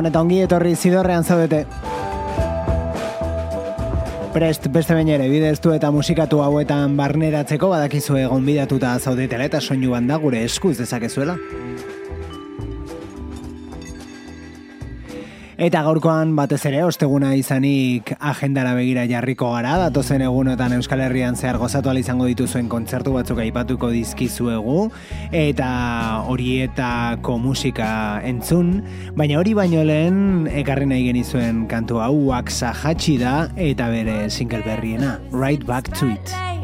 Gabon eta ongi etorri zidorrean zaudete. Prest beste bain ere bideztu eta musikatu hauetan barneratzeko badakizue gonbidatuta zaudetela eta soinu da gure eskuz dezakezuela. Eta gaurkoan batez ere osteguna izanik agendara begira jarriko gara, datozen egunotan Euskal Herrian zehar gozatu izango dituzuen kontzertu batzuk aipatuko dizkizuegu, eta horietako musika entzun, baina hori baino lehen ekarri nahi genizuen kantu hau Waxa Hachi da eta bere single berriena, Right Back to It.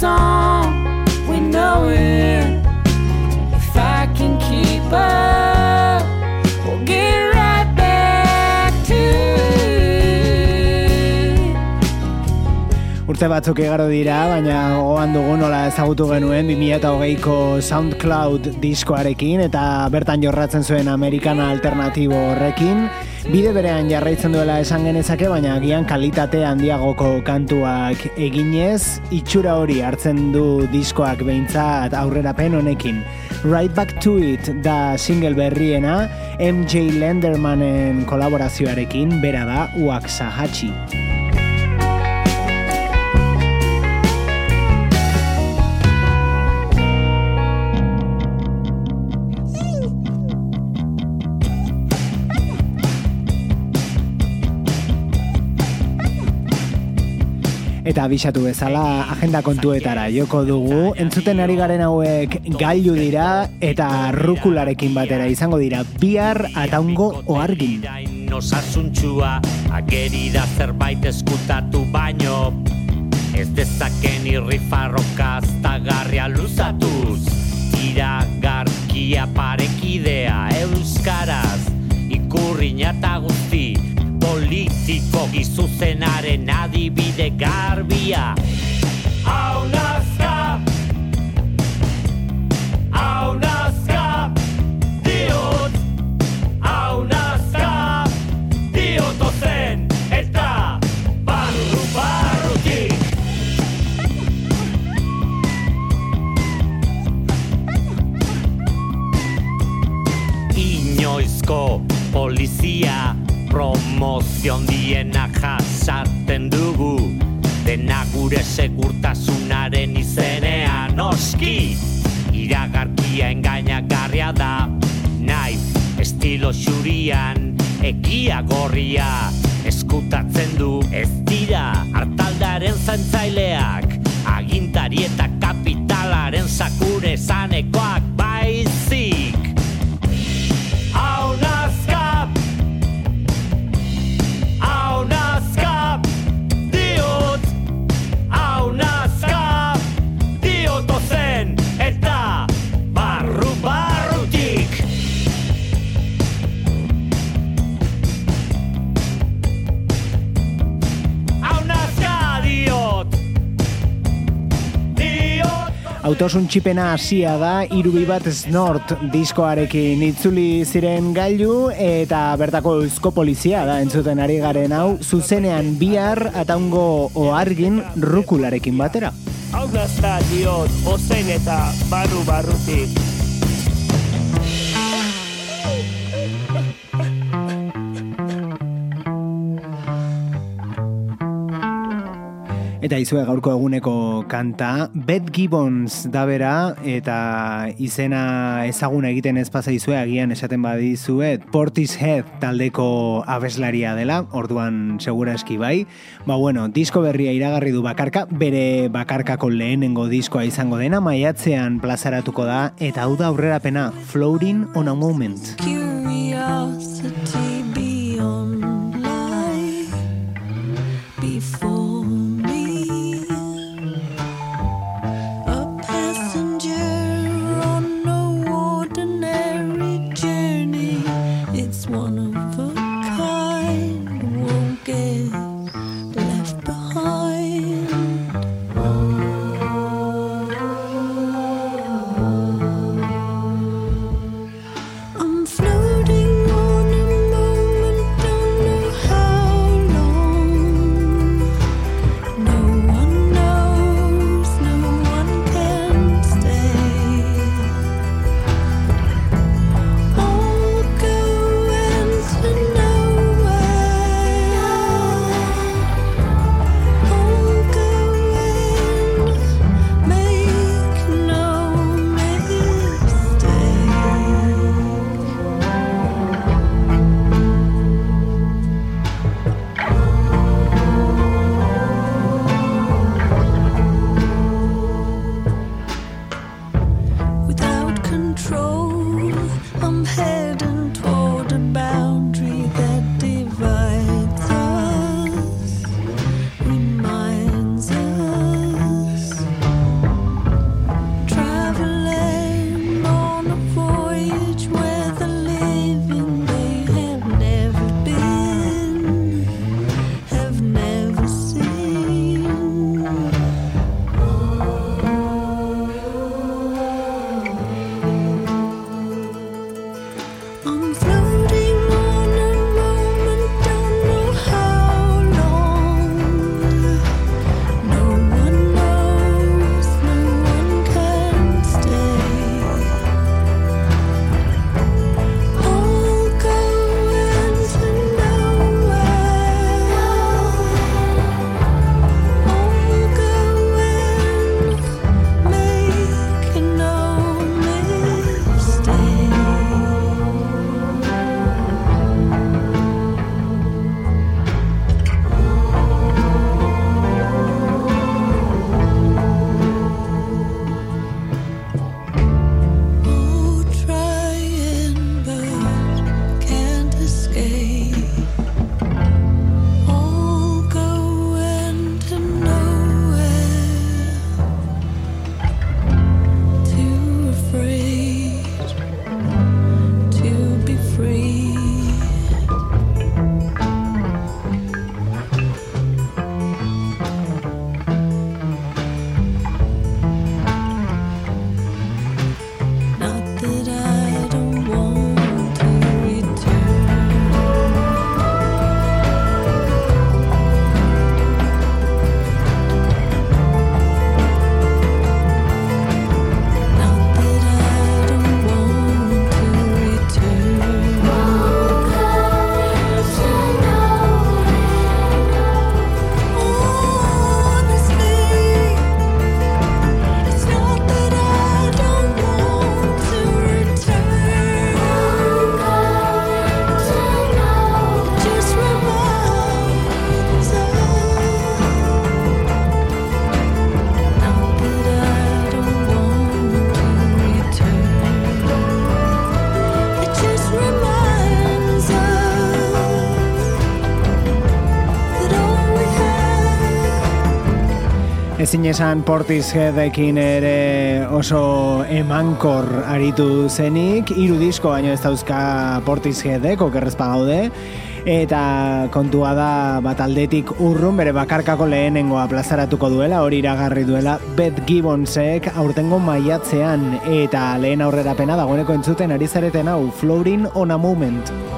song, we know it. Urte batzuk egaro dira, baina gogoan dugu nola ezagutu genuen 2008ko SoundCloud diskoarekin eta bertan jorratzen zuen Amerikana alternatibo horrekin. Bide berean jarraitzen duela esan genezake, baina agian kalitate handiagoko kantuak eginez, itxura hori hartzen du diskoak behintzat aurrerapen honekin. Right Back to It da single berriena, MJ Lendermanen kolaborazioarekin, bera da Uaxahachi. Eta abisatu bezala agenda kontuetara joko dugu, entzuten ari garen hauek gailu dira eta rukularekin batera izango dira. Bihar ataungo oargin. Osasuntxua ageri da zerbait eskutatu baino. Ez dezaken irri farrokaz tagarria luzatuz. Iragarkia parekidea euskaraz. Ikurriña eta guzti politiko gizuzenaren adibide garbia. Hau nazka Hau nazka promozion diena jasaten dugu dena gure segurtasunaren izenean oski iragarkia engainagarria da naiz estilo xurian egia gorria eskutatzen du ez dira hartaldaren zantzaileak agintari eta kapitalaren sakure zanekoak Autosun txipena hasia da, irubi bat snort diskoarekin itzuli ziren gailu eta bertako eusko polizia da entzuten ari garen hau, zuzenean bihar ataungo oargin rukularekin batera. Hau da diot, ozen eta barru barrutik. Eta izue gaurko eguneko kanta, Beth Gibbons da bera, eta izena ezaguna egiten ez pasa izue, agian esaten badizue, Portishead taldeko abeslaria dela, orduan segura eski bai. Ba bueno, disko berria iragarri du bakarka, bere bakarkako lehenengo diskoa izango dena, maiatzean plazaratuko da, eta hau da aurrerapena, Floating on a Moment. Curiosity ezin esan Portisheadekin ere oso emankor aritu zenik, hiru disko baino ez dauzka Portisheadek, okerrezpa gaude, eta kontua da bat aldetik urrun bere bakarkako lehenengoa plazaratuko duela, hori iragarri duela Beth Gibbonsek aurtengo maiatzean, eta lehen aurrera pena dagoeneko entzuten ari zareten hau, Floating on a Moment.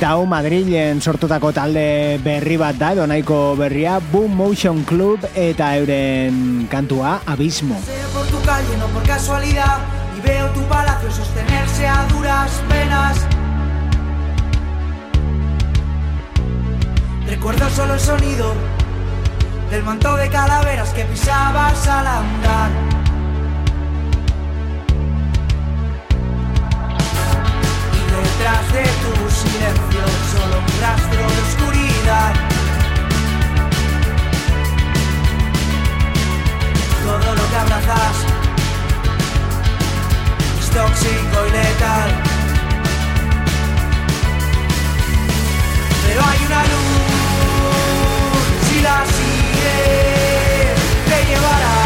Eta hau Madrilen sortutako talde berri bat da, edo nahiko berria, Boom Motion Club eta euren Abismo. solo el sonido del manto de calaveras que pisabas al andar. Silencio solo un rastro de oscuridad. Todo lo que abrazas es tóxico y letal. Pero hay una luz, si la sigues, te llevará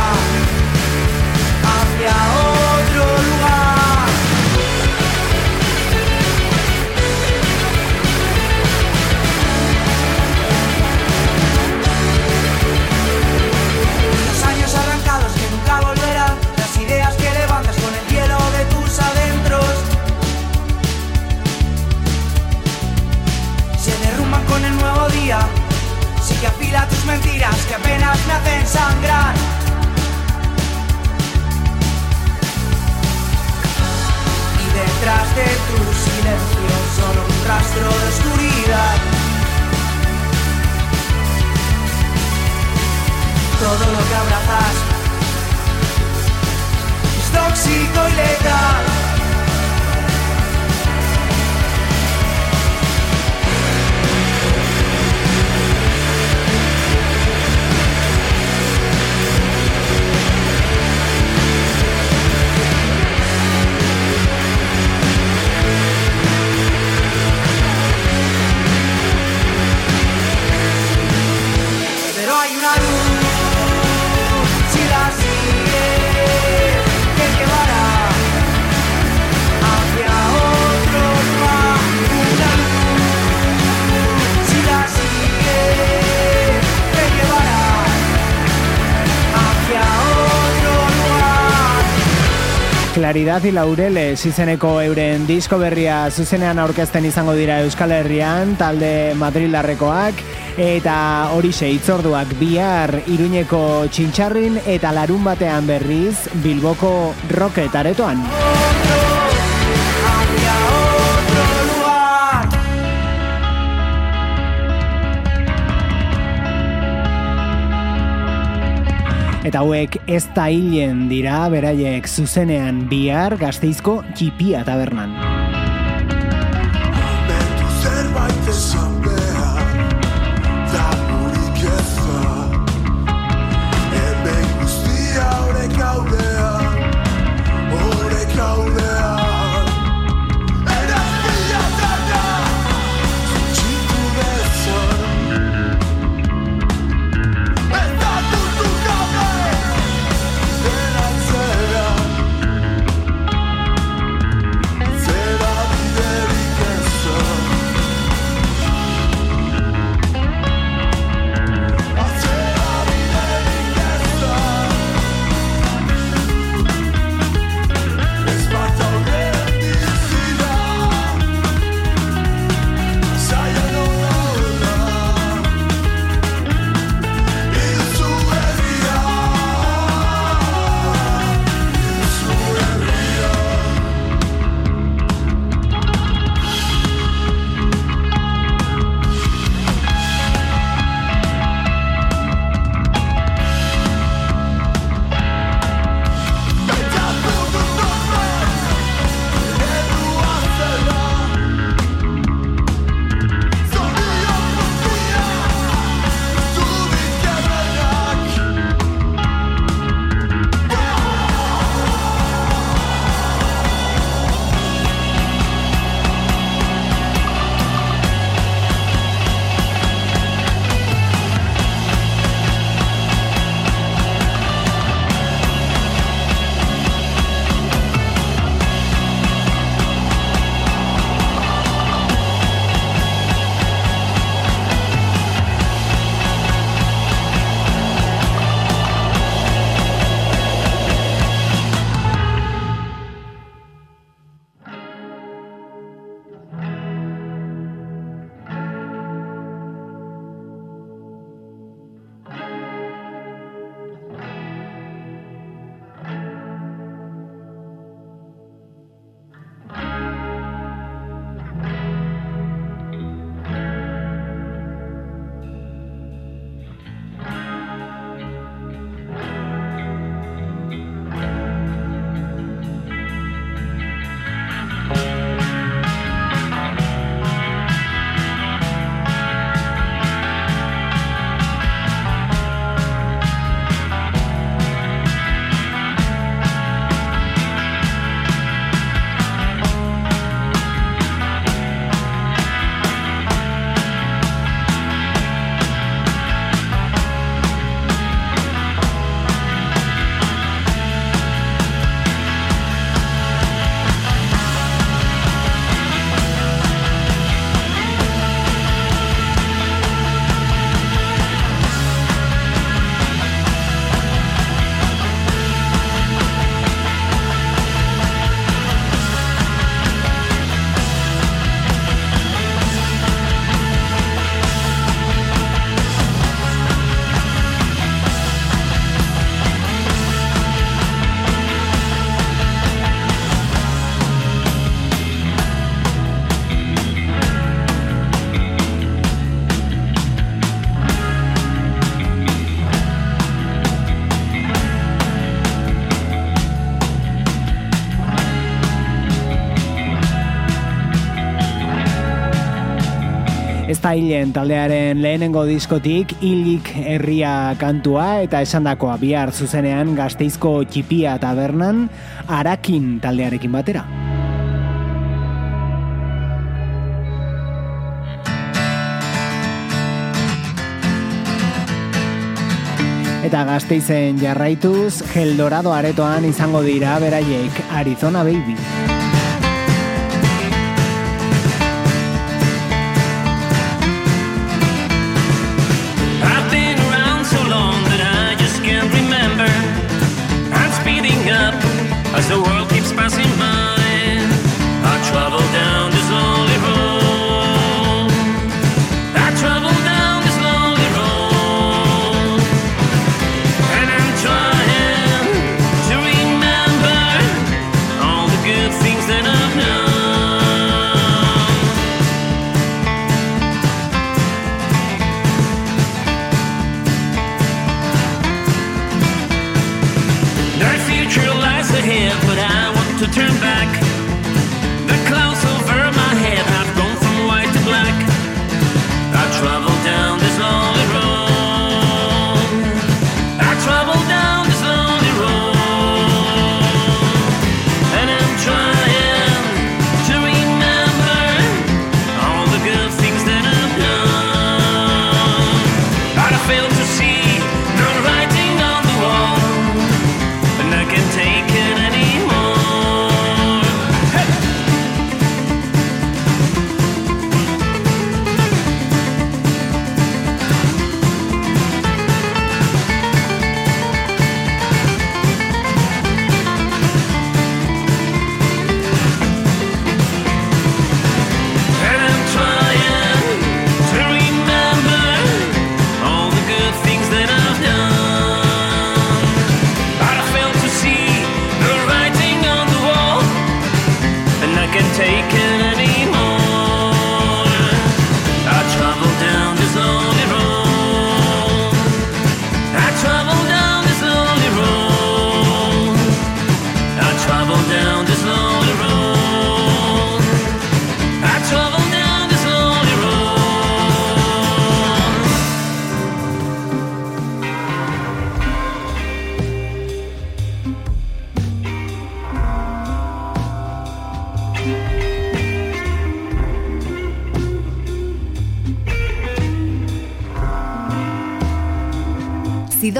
día, sí que afila tus mentiras que apenas me hacen sangrar. Y detrás de tu silencio solo un rastro de oscuridad. todo lo que abrazas es tóxico y letal. Claridad y Laureles izeneko euren disko berria zuzenean aurkezten izango dira Euskal Herrian, talde Madrilarrekoak, eta horixe itzorduak bihar Iruñeko txintxarrin eta larun batean berriz Bilboko Rocket aretoan. Eta hauek ez da hilen dira, beraiek zuzenean bihar gazteizko txipia tabernan. Stylen taldearen lehenengo diskotik hilik herria kantua eta esandakoa bihar zuzenean Gasteizko Txipia tabernan Arakin taldearekin batera. Eta gazteizen jarraituz, Geldorado aretoan izango dira beraiek Arizona Baby.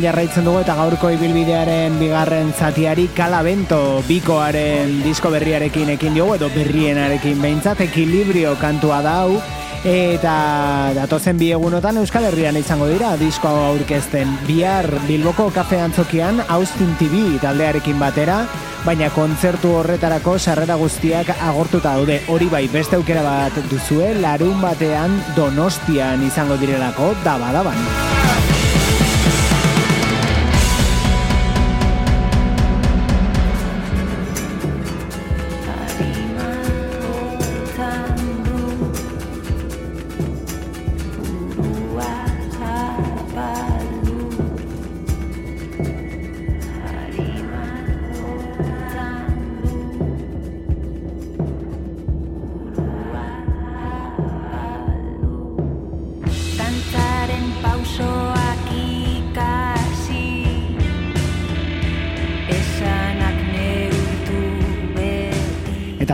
Euskal jarraitzen dugu eta gaurko ibilbidearen bigarren zatiari kalabento bikoaren disko berriarekin ekin diogu edo berrienarekin behintzat ekilibrio kantua da hau eta datozen bi egunotan Euskal Herrian izango dira disko aurkezten. Bihar Bilboko kafe antzokian Austin TV taldearekin batera baina kontzertu horretarako sarrera guztiak agortuta daude. Hori bai beste aukera bat duzue larun batean donostian izango direlako dabadaban. Dantzaren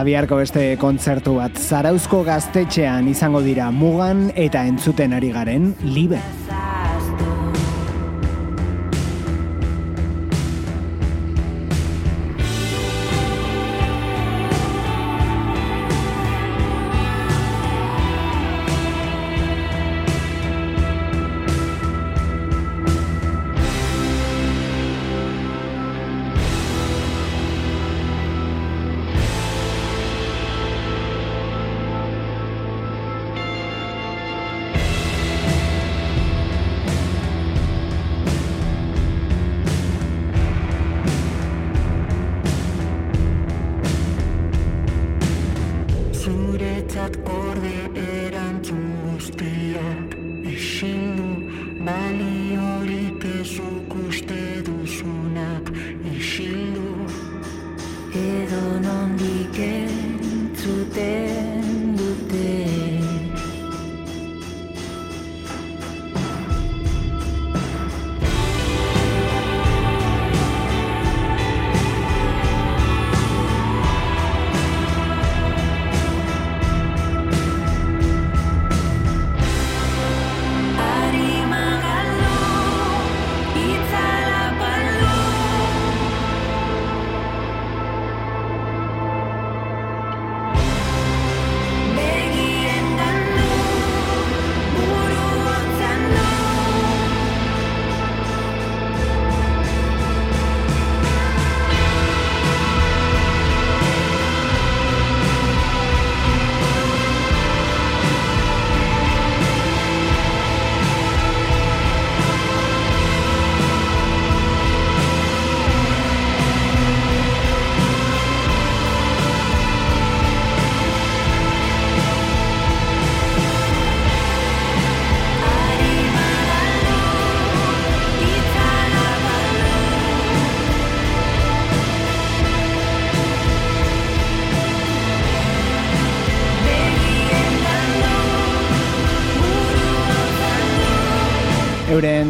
biharko beste kontzertu bat Zarauzko gaztetxean izango dira mugan eta entzuten ari garen libe.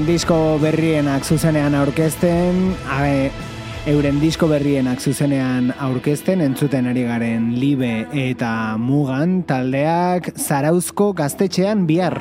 Disko berrienak zuzenean aurkezten, ae, euren disko berrienak zuzenean aurkezten, entzuten ari garen libe eta mugan taldeak zarauzko gaztetxean bihar.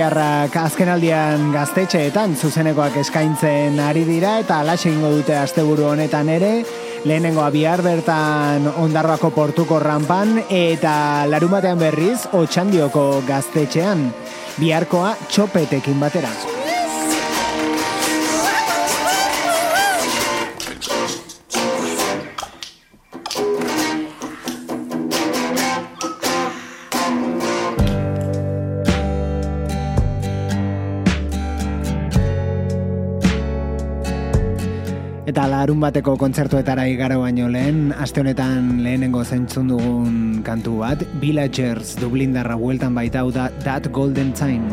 donostiarrak azkenaldian gaztetxeetan zuzenekoak eskaintzen ari dira eta alaxe ingo dute asteburu honetan ere, lehenengoa bihar bertan ondarroako portuko rampan eta larumatean berriz otxandioko gaztetxean, biharkoa txopetekin batera. Eta larun bateko kontzertuetara igaro baino lehen, aste honetan lehenengo zaintzun dugun kantu bat, Villagers Dublindarra bueltan baitau da That Golden Time.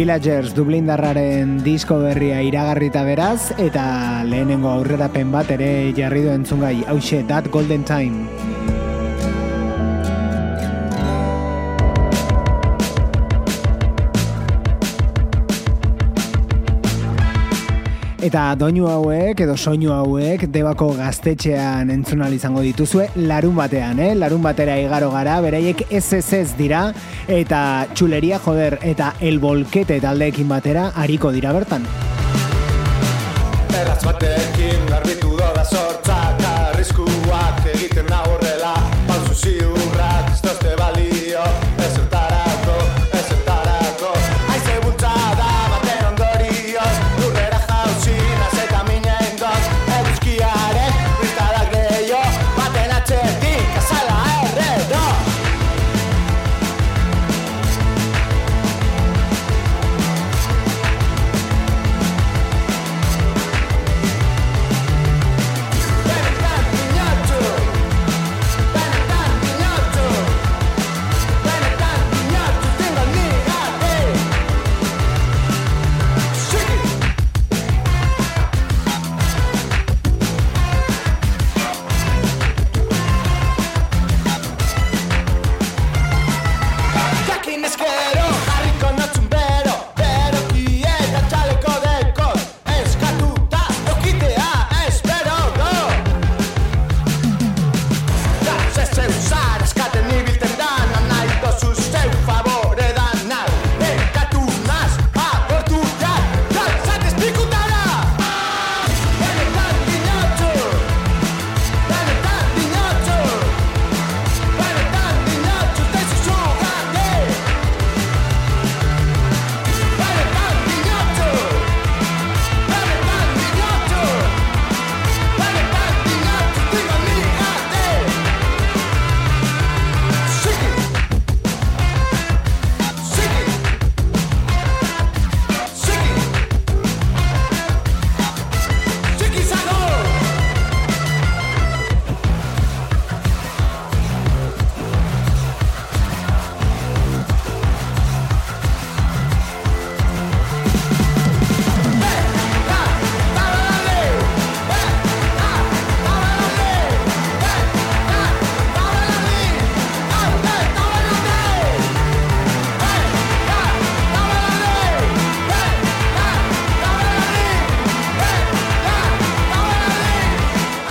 Villagers Dublindarraren disko berria iragarrita beraz, eta lehenengo aurrerapen bat ere jarri du entzungai, hause, That Golden Time. Eta doinu hauek edo soinu hauek debako gaztetxean entzun ahal izango dituzue larun batean, eh? Larun batera igaro gara, beraiek SSS dira eta txuleria joder eta el volkete taldeekin batera hariko dira bertan. Erratz batekin garbitu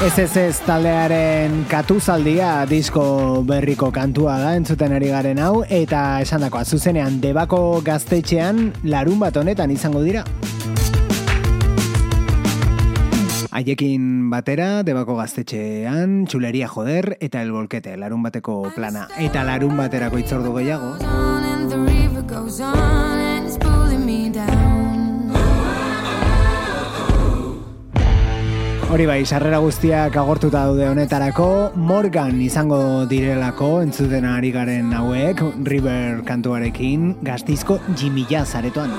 SSS taldearen katuzaldia disko berriko kantua da entzuten ari garen hau eta esandakoa zuzenean debako gaztetxean larun bat honetan izango dira. Haiekin batera, debako gaztetxean, txuleria joder eta el bolkete, larun bateko plana. Eta larun baterako itzordu gehiago. Hori bai, sarrera guztiak agortuta daude honetarako, Morgan izango direlako entzuten ari garen hauek, River kantuarekin, gaztizko Jimmy Jazz aretoan.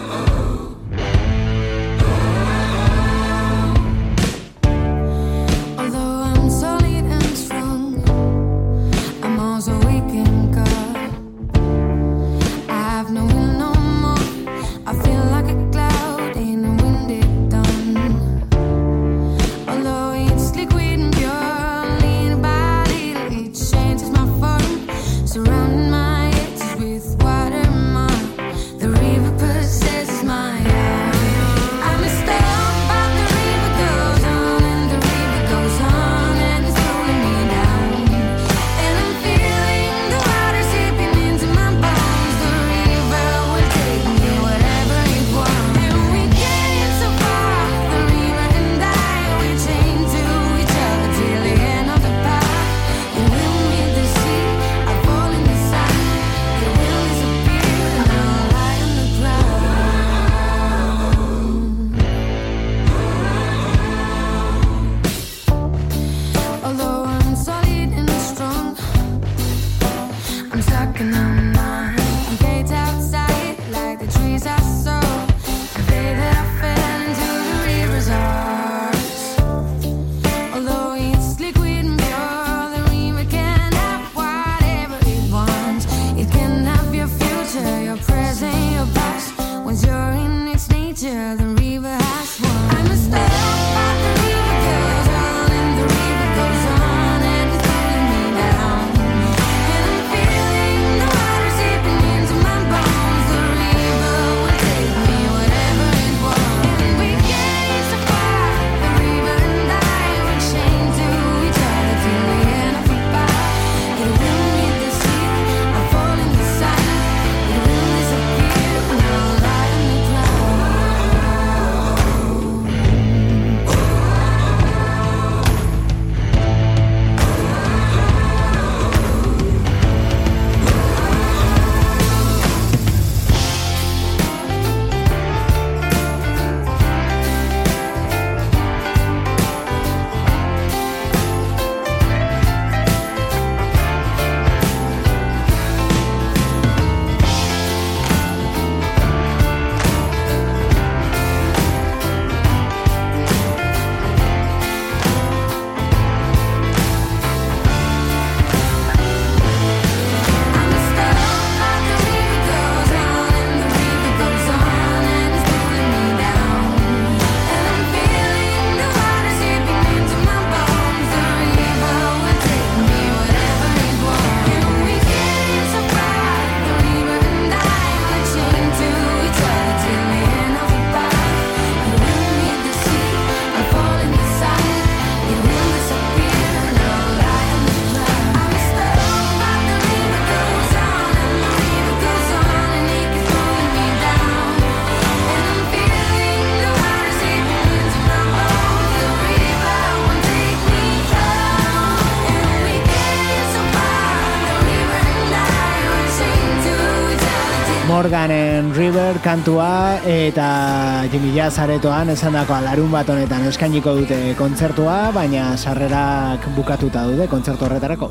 Kantua eta Jimmy Jazz aretoan esan dako larun bat honetan eskainiko dute kontzertua, baina sarrerak bukatuta daude kontzertu horretarako.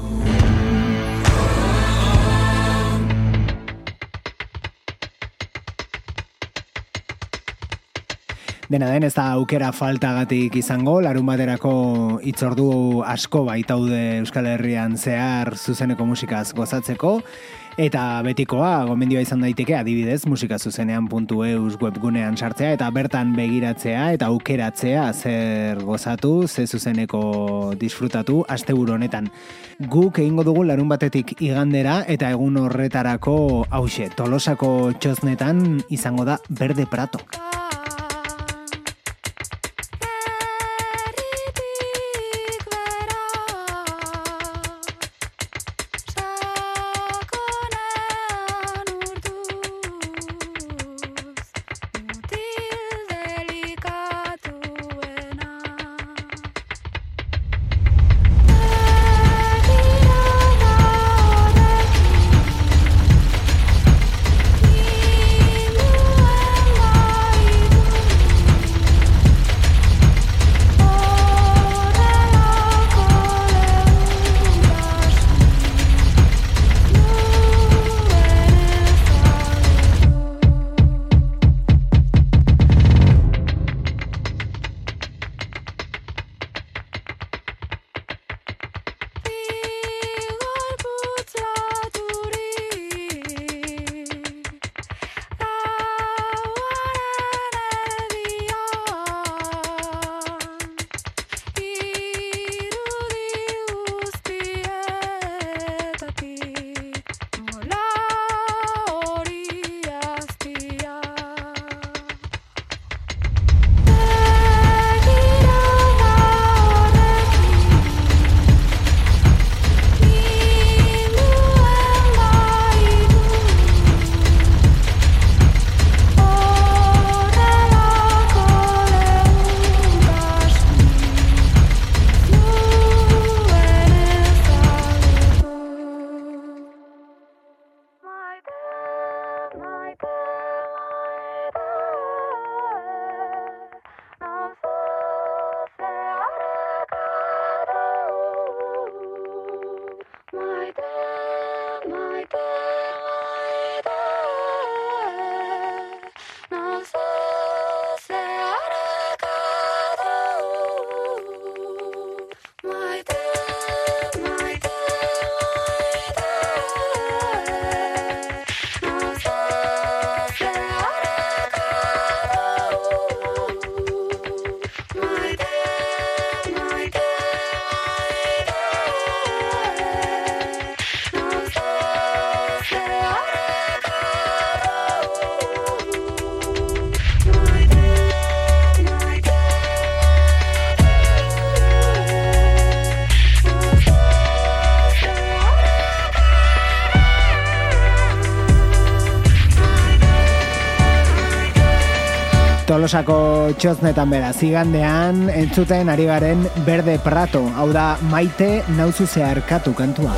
Dena den ez da aukera faltagatik izango, larun baterako itzordu asko baitaude Euskal Herrian zehar zuzeneko musikaz gozatzeko, eta betikoa gomendioa izan daiteke adibidez musika zuzenean puntu eus webgunean sartzea eta bertan begiratzea eta aukeratzea zer gozatu, ze zuzeneko disfrutatu asteburu honetan. Guk egingo dugu larun batetik igandera eta egun horretarako hause, tolosako txoznetan izango da Berde Prato. Tolosako txoznetan bera, zigandean entzuten ari garen Berde Prato, hau da maite nauzu zeharkatu kantua.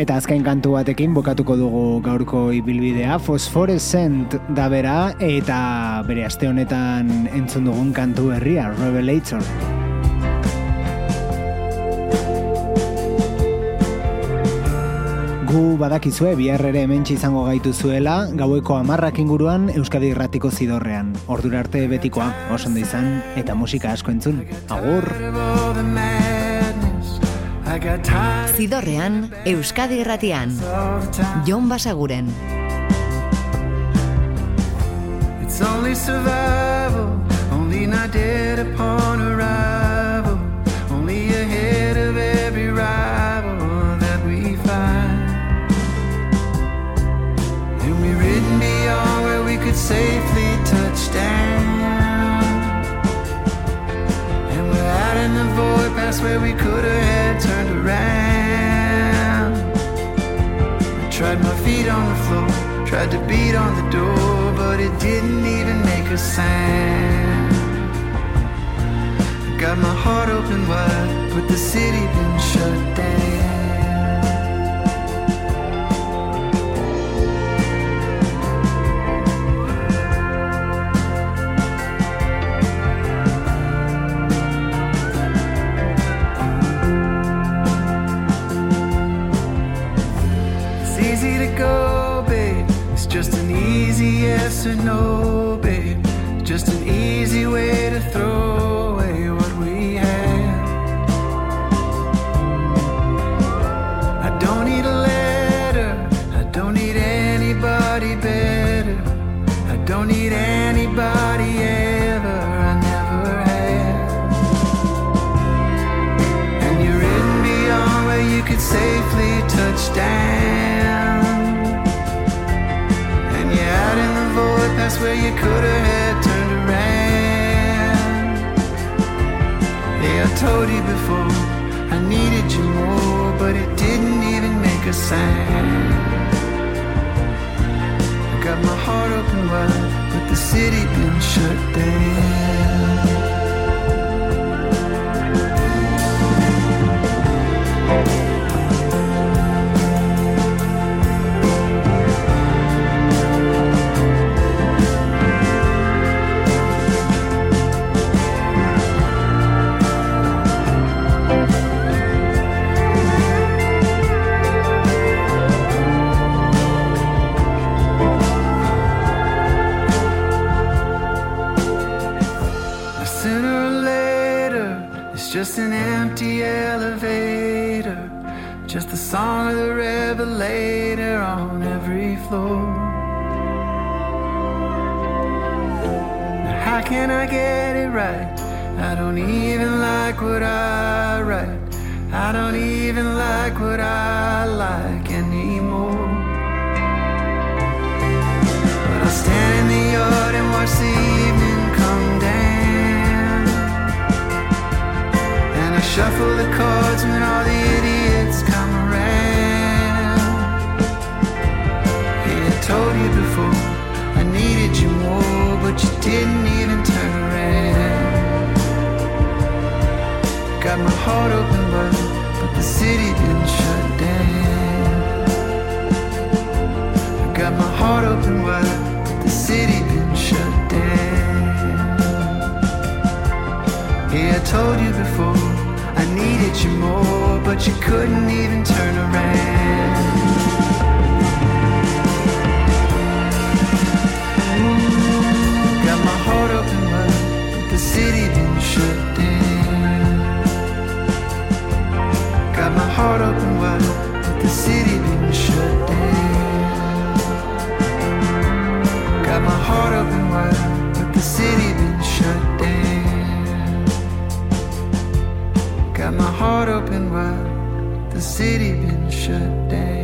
Eta azken kantu batekin bukatuko dugu gaurko ibilbidea, Phosphorescent da bera, eta bere aste honetan entzun dugun kantu herria, Revelator. Gu badakizue bihar ere hementsi izango gaitu zuela, gaueko amarrak inguruan Euskadi Irratiko zidorrean. Ordura arte betikoa, oso ondo izan, eta musika asko entzun. Agur! Zidorrean, Euskadi Irratian. Jon Basaguren. It's only survival, only not dead upon arrival, could safely touch down. And we're out in the void past where we could have had turned around. I tried my feet on the floor, tried to beat on the door, but it didn't even make a sound. Got my heart open wide, but the city been shut down. Or no, could have had turned around. Yeah, I told you before I needed you more, but it didn't even make a sound. I got my heart open wide, but the city been shut down. Just an empty elevator. Just the song of the revelator on every floor. How can I get it right? I don't even like what I write. I don't even like what I like anymore. But I'll stand in the yard and watch the shuffle the cards when all the idiots come around. Yeah, I told you before, I needed you more, but you didn't even turn around. Got my heart open wide, but the city been shut down. I got my heart open wide, but the city been shut down. Yeah, I told you before, needed you more, but you couldn't even turn around. Got my heart open wide, the city been shut down. Got my heart open wide, the city been shut down. Got my heart open wide, but the city been shut down. My heart open wide, the city been shut down.